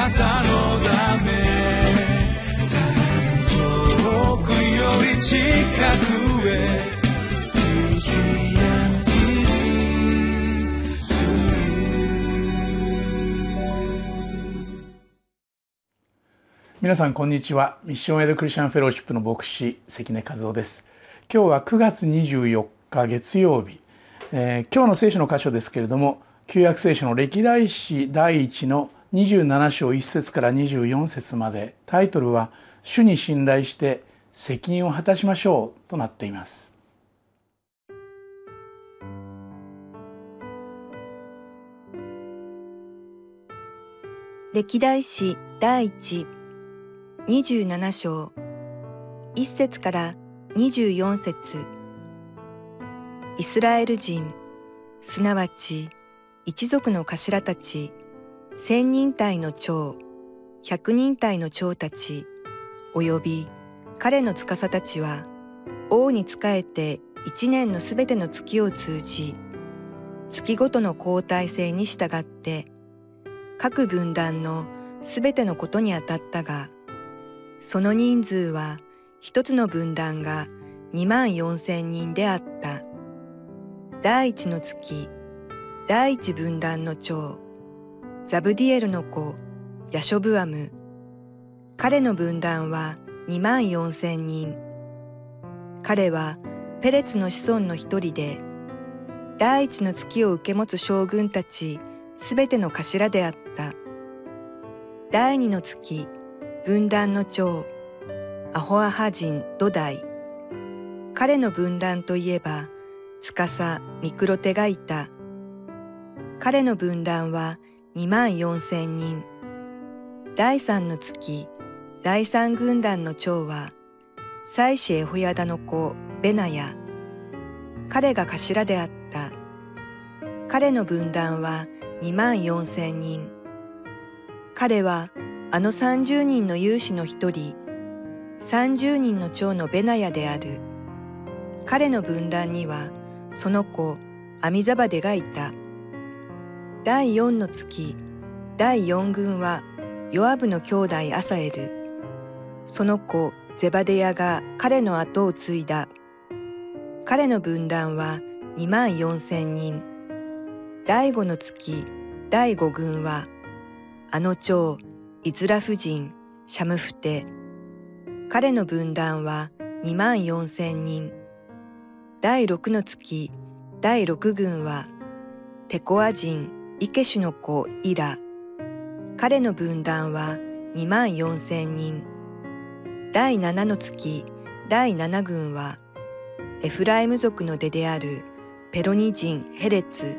なたのため遠くより近くへ皆さんこんにちは。ミッションエイドクリスチャンフェローシップの牧師関根和夫です。今日は9月24日月曜日、えー、今日の聖書の箇所ですけれども旧約聖書の歴代史第一の27章1節から24節までタイトルは主に信頼して責任を果たしましょうとなっています。歴代史第一27章1節から24節。イスラエル人すなわち一族の頭たち千人隊の長百人隊の長たちおよび彼の司たちは王に仕えて一年のすべての月を通じ月ごとの交代制に従って各分断のすべてのことにあたったがその人数は一つの分断が二万四千人であった。第一の月、第一分断の長、ザブディエルの子、ヤショブアム。彼の分断は二万四千人。彼はペレツの子孫の一人で、第一の月を受け持つ将軍たちすべての頭であった。第二の月、分断の長、アホアハ人土台。彼の分断といえば、司ミクロテがいた。彼の分断は二万四千人。第三の月、第三軍団の長は、妻子エホヤダの子ベナヤ。彼が頭であった。彼の分断は二万四千人。彼はあの三十人の勇士の一人、三十人の長のベナヤである。彼の分断には、その子、アミザバデがいた。第四の月、第四軍は、ヨアブの兄弟アサエル。その子、ゼバデヤが彼の後を継いだ。彼の分断は二万四千人。第五の月、第五軍は、あの長、イズラフ人、シャムフテ。彼の分断は二万四千人。第六の月、第六軍は、テコア人、イケシュの子、イラ。彼の分断は二万四千人。第七の月、第七軍は、エフライム族の出であるペロニ人ヘレツ。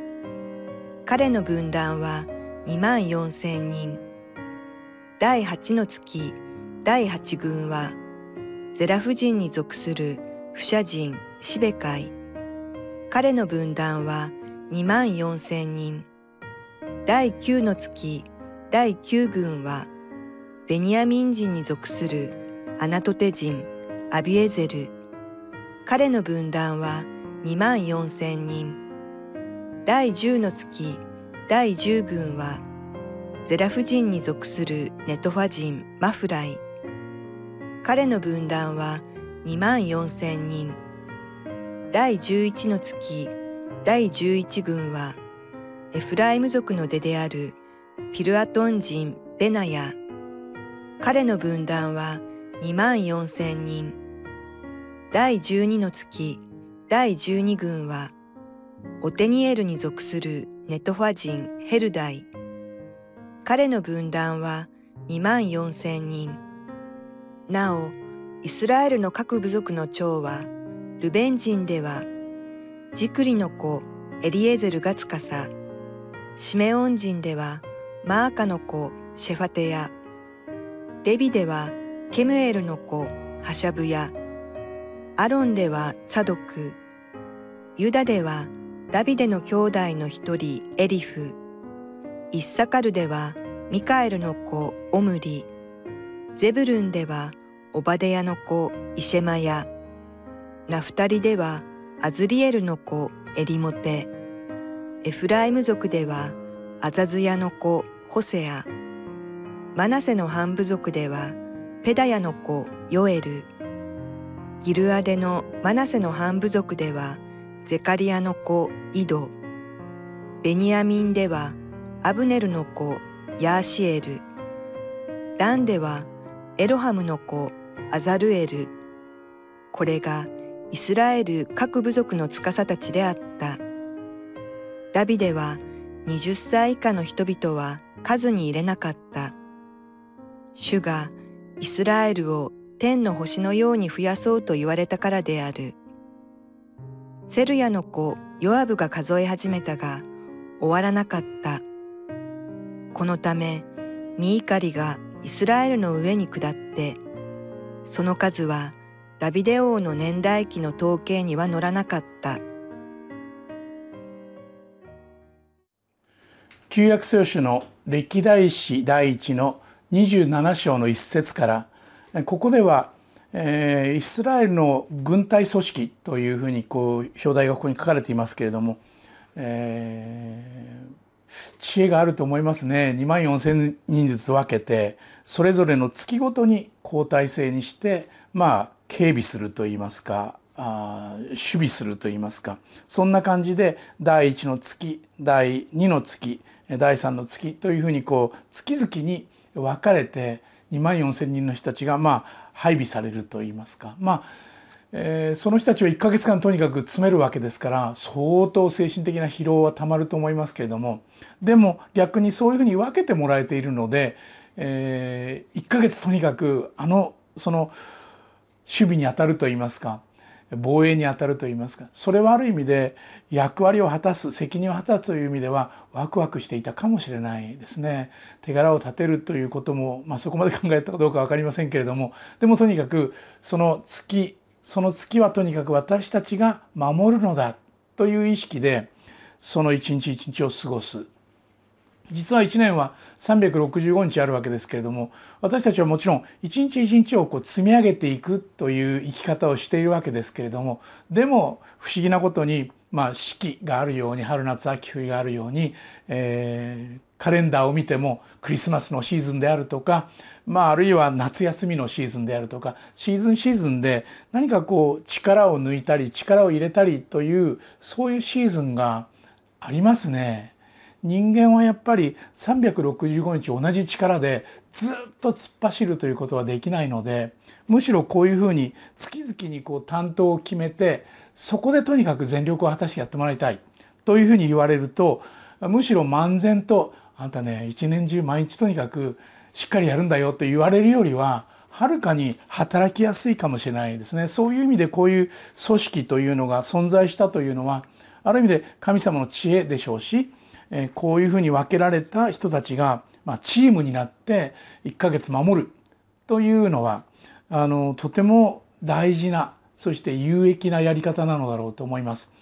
彼の分断は二万四千人。第八の月、第八軍は、ゼラフ人に属する不写人シベカイ。彼の分断は二万四千人。第九の月、第九軍は、ベニヤミン人に属するアナトテ人アビエゼル。彼の分断は二万四千人。第十の月、第十軍は、ゼラフ人に属するネトファ人マフライ。彼の分断は2万4千人。第11の月、第11軍は、エフライム族の出であるピルアトン人ベナヤ。彼の分断は2万4千人。第12の月、第12軍は、オテニエルに属するネトファ人ヘルダイ。彼の分断は2万4千人。なお、イスラエルの各部族の長は、ルベン人では、ジクリの子エリエゼルがつかさ、シメオン人では、マーカの子シェファテヤ、レビでは、ケムエルの子ハシャブヤ、アロンではツァドク、ユダではダビデの兄弟の一人エリフ、イッサカルではミカエルの子オムリ、ゼブルンではオバデヤの子イシェマヤ、ナフタリではアズリエルの子エリモテ、エフライム族ではアザズヤの子ホセア、マナセの半部族ではペダヤの子ヨエル。ギルアデのマナセの半部族ではゼカリアの子イド。ベニヤミンではアブネルの子ヤーシエル。ダンではエロハムの子アザルエル。これがイスラエル各部族の司たちであった。ダビデは20歳以下の人々は数に入れなかった。主がイスラエルを天の星のように増やそうと言われたからである。セルヤの子ヨアブが数え始めたが終わらなかった。このためミイカリがイスラエルの上に下ってその数はダビデ王の年代記の統計には載らなかった。旧約聖書の歴代史第一の27章の一節からここでは、えー、イスラエルの軍隊組織というふうにこう表題がここに書かれていますけれども、えー、知恵があると思いますね。2万4,000人ずつ分けてそれぞれの月ごとに交代制にしてまあ警備するといいますかあ守備するといいますか。そんな感じで第1の月第2の月第3の月というふうにこう月々に分かれて2万4,000人の人たちがまあ配備されるといいますか。まあ、え、その人たちは1ヶ月間とにかく詰めるわけですから相当精神的な疲労はたまると思いますけれども。でも逆にそういうふうに分けてもらえているので、え、1ヶ月とにかくあのその守備に当たるといいますか。防衛に当たるといいますか。それはある意味で役割を果たす責任を果たすという意味ではワクワクしていたかもしれないですね。手柄を立てるということも、まあ、そこまで考えたかどうか分かりませんけれども。でもとにかくその月その月はとにかく私たちが守るのだという意識でその一日一日を過ごす。実は1年は365日あるわけですけれども私たちはもちろん一日一日をこう積み上げていくという生き方をしているわけですけれどもでも不思議なことにまあ四季があるように春夏秋冬があるように、えー、カレンダーを見てもクリスマスのシーズンであるとか、まあ、あるいは夏休みのシーズンであるとかシーズンシーズンで何かこう力を抜いたり力を入れたりというそういうシーズンがありますね。人間はやっぱり365日同じ力でずっと突っ走るということはできないのでむしろこういうふうに月々にこう担当を決めてそこでとにかく全力を果たしてやってもらいたいというふうに言われるとむしろ漫然とあんたね一年中毎日とにかくしっかりやるんだよと言われるよりははるかに働きやすいかもしれないですね。そういう意味でこういう組織というのが存在したというのはある意味で神様の知恵でしょうしえこういうふうに分けられた人たちが、まあ、チームになって1ヶ月守るというのはあのとても大事なそして有益なやり方なのだろうと思います。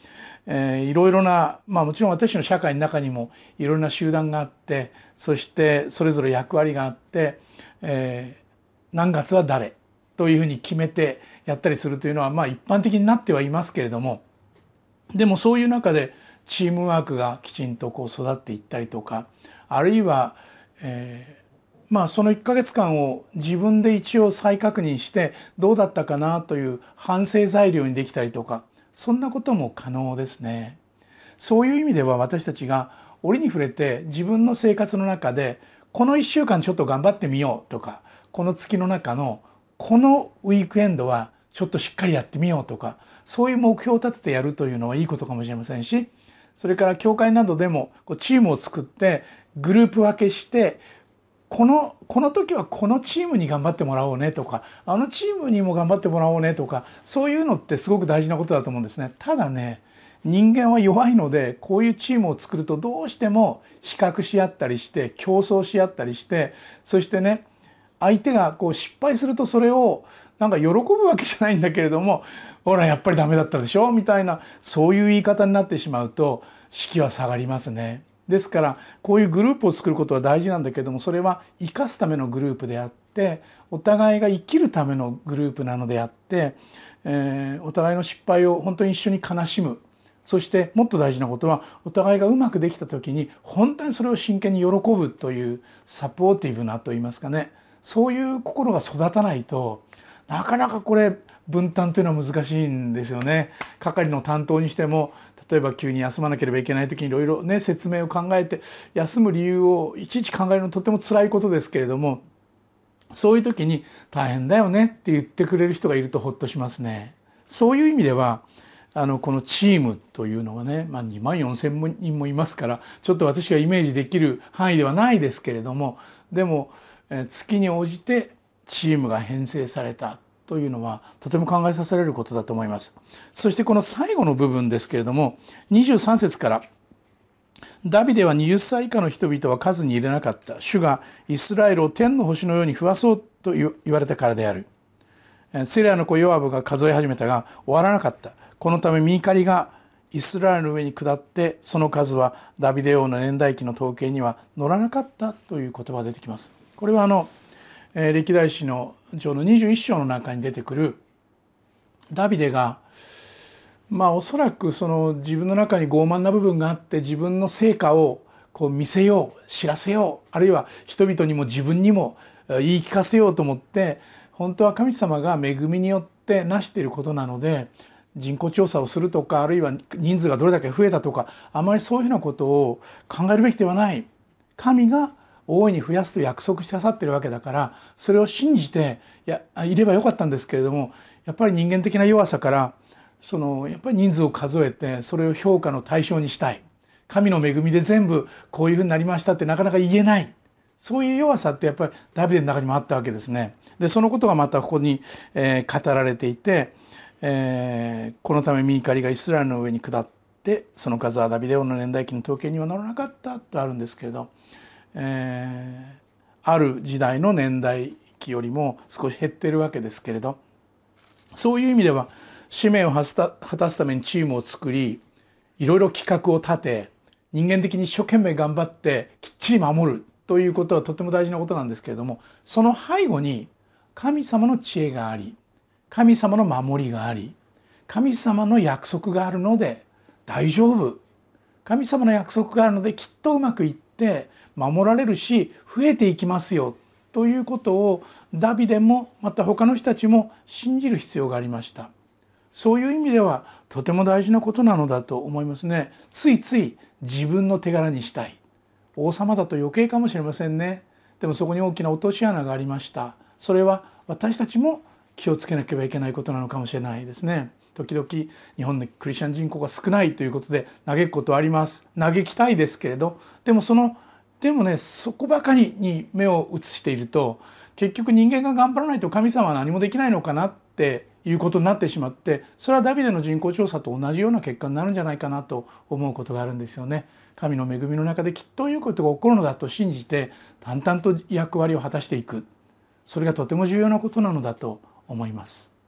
えー、いろいろな、まあ、もちろん私の社会の中にもいろいろな集団があってそしてそれぞれ役割があって、えー、何月は誰というふうに決めてやったりするというのは、まあ、一般的になってはいますけれどもでもそういう中でチームワークがきちんとこう育っていったりとかあるいは、えー、まあその1ヶ月間を自分で一応再確認してどうだったかなという反省材料にできたりとかそんなことも可能ですね。そういう意味では私たちが折に触れて自分の生活の中でこの1週間ちょっと頑張ってみようとかこの月の中のこのウィークエンドはちょっとしっかりやってみようとかそういう目標を立ててやるというのはいいことかもしれませんしそれから教会などでもこうチームを作ってグループ分けしてこのこの時はこのチームに頑張ってもらおうねとかあのチームにも頑張ってもらおうねとかそういうのってすごく大事なことだと思うんですね。ただね人間は弱いのでこういうチームを作るとどうしても比較し合ったりして競争し合ったりしてそしてね相手がこう失敗するとそれをなんか喜ぶわけじゃないんだけれどもほらやっぱりダメだったでしょ？みたいなそういう言い方になってしまうと士気は下がりますね。ですからこういうグループを作ることは大事なんだけどもそれは生かすためのグループであってお互いが生きるためのグループなのであって、えー、お互いの失敗を本当に一緒に悲しむ。そしてもっと大事なことはお互いがうまくできた時に本当にそれを真剣に喜ぶというサポーティブなと言いますかね。そういう心が育たないとなかなかこれ分担というのは難しいんですよね。係の担当にしても例えば急に休まなければいけない時にいろいろね説明を考えて休む理由をいちいち考えるのとても辛いことですけれどもそういう時に大変だよねって言ってくれる人がいるとほっとしますね。そういう意味ではあのこのチームというのはね、まあ、2万4,000人もいますからちょっと私がイメージできる範囲ではないですけれどもでも月に応じてチームが編成されたというのはとても考えさせられることだと思います。そしてこの最後の部分ですけれども23節からダビデは20歳以下の人々は数に入れなかった。主がイスラエルを天の星のように増やそうと言われたからである。ツレアの子ヨアブが数え始めたが終わらなかった。このためミーカリがイスラエルの上に下ってその数はダビデ王の年代記の統計には乗らなかったという言葉が出てきます。これはあのえ歴代史の上の21章の中に出てくるダビデがまあおそらくその自分の中に傲慢な部分があって自分の成果をこう見せよう知らせようあるいは人々にも自分にも言い聞かせようと思って本当は神様が恵みによって成していることなので人口調査をするとかあるいは人数がどれだけ増えたとかあまりそういうふうなことを考えるべきではない。神が大いに増やすと約束してくださってるわけだからそれを信じていやいればよかったんですけれどもやっぱり人間的な弱さからそのやっぱり人数を数えてそれを評価の対象にしたい神の恵みで全部こういうふうになりましたってなかなか言えないそういう弱さってやっぱりダビデの中にもあったわけですね。でそのことがまたここに、えー、語られていて、えー、このためミーカリがイスラエルの上に下ってその数はダビデ王の年代記の統計には乗らなかったとあるんですけれどえー、ある時代の年代期よりも少し減ってるわけですけれどそういう意味では使命を果たすためにチームを作りいろいろ企画を立て人間的に一生懸命頑張ってきっちり守るということはとても大事なことなんですけれどもその背後に神様の知恵があり神様の守りがあり神様の約束があるので大丈夫。神様の約束があるのできっとうまくいって守られるし増えていきますよということをダビデもまた他の人たちも信じる必要がありました。そういう意味ではとても大事なことなのだと思いますね。ついつい自分の手柄にしたい。王様だと余計かもしれませんね。でもそこに大きな落とし穴がありました。それは私たちも気をつけなければいけないことなのかもしれないですね。時々日本でクリスチャン人口が少ないということで嘆くことはあります。嘆きたいですけれどでもそのでもねそこばかりに目を移していると結局人間が頑張らないと神様は何もできないのかなっていうことになってしまってそれはダビデの人口調査と同じような結果になるんじゃないかなと思うことがあるんですよね。神の恵みの中できっということが起こるのだと信じて淡々と役割を果たしていくそれがとても重要なことなのだと思います。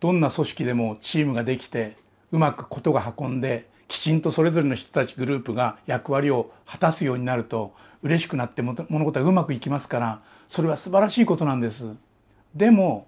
どんな組織でもチームができてうまくことが運んできちんとそれぞれの人たちグループが役割を果たすようになると嬉しくなって物事がうまくいきますからそれは素晴らしいことなんです。でも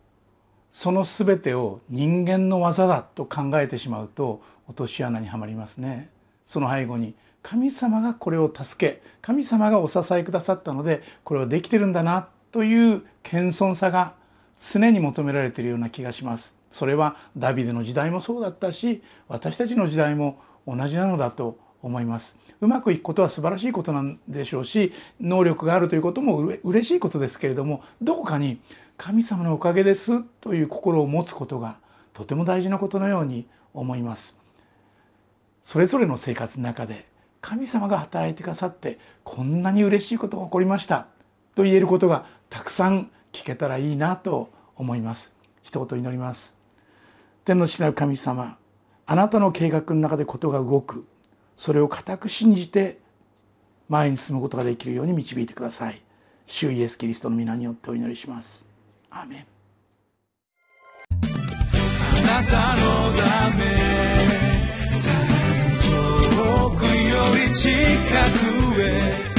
その全てを人間の技だと考えてしまうと落とし穴にはまりますね。その背後に神様がこれを助け神様がお支えくださったのでこれはできてるんだなという謙遜さが常に求められているような気がします。それはダビデの時代もそうだったし私たちの時代も同じなのだと思います。うまくいくことは素晴らしいことなんでしょうし能力があるということもう嬉しいことですけれどもどこかに神様のおかげですという心を持つことがとても大事なことのように思います。それぞれの生活の中で神様が働いてくださってこんなに嬉しいことが起こりましたと言えることがたくさん聞けたらいいなと思います。一言祈ります。天の父なる神様あなたの計画の中でことが動く。それを固く信じて前に進むことができるように導いてください。主イエスキリストの皆によってお祈りします。アメン。あなたのため遠くより近くへ。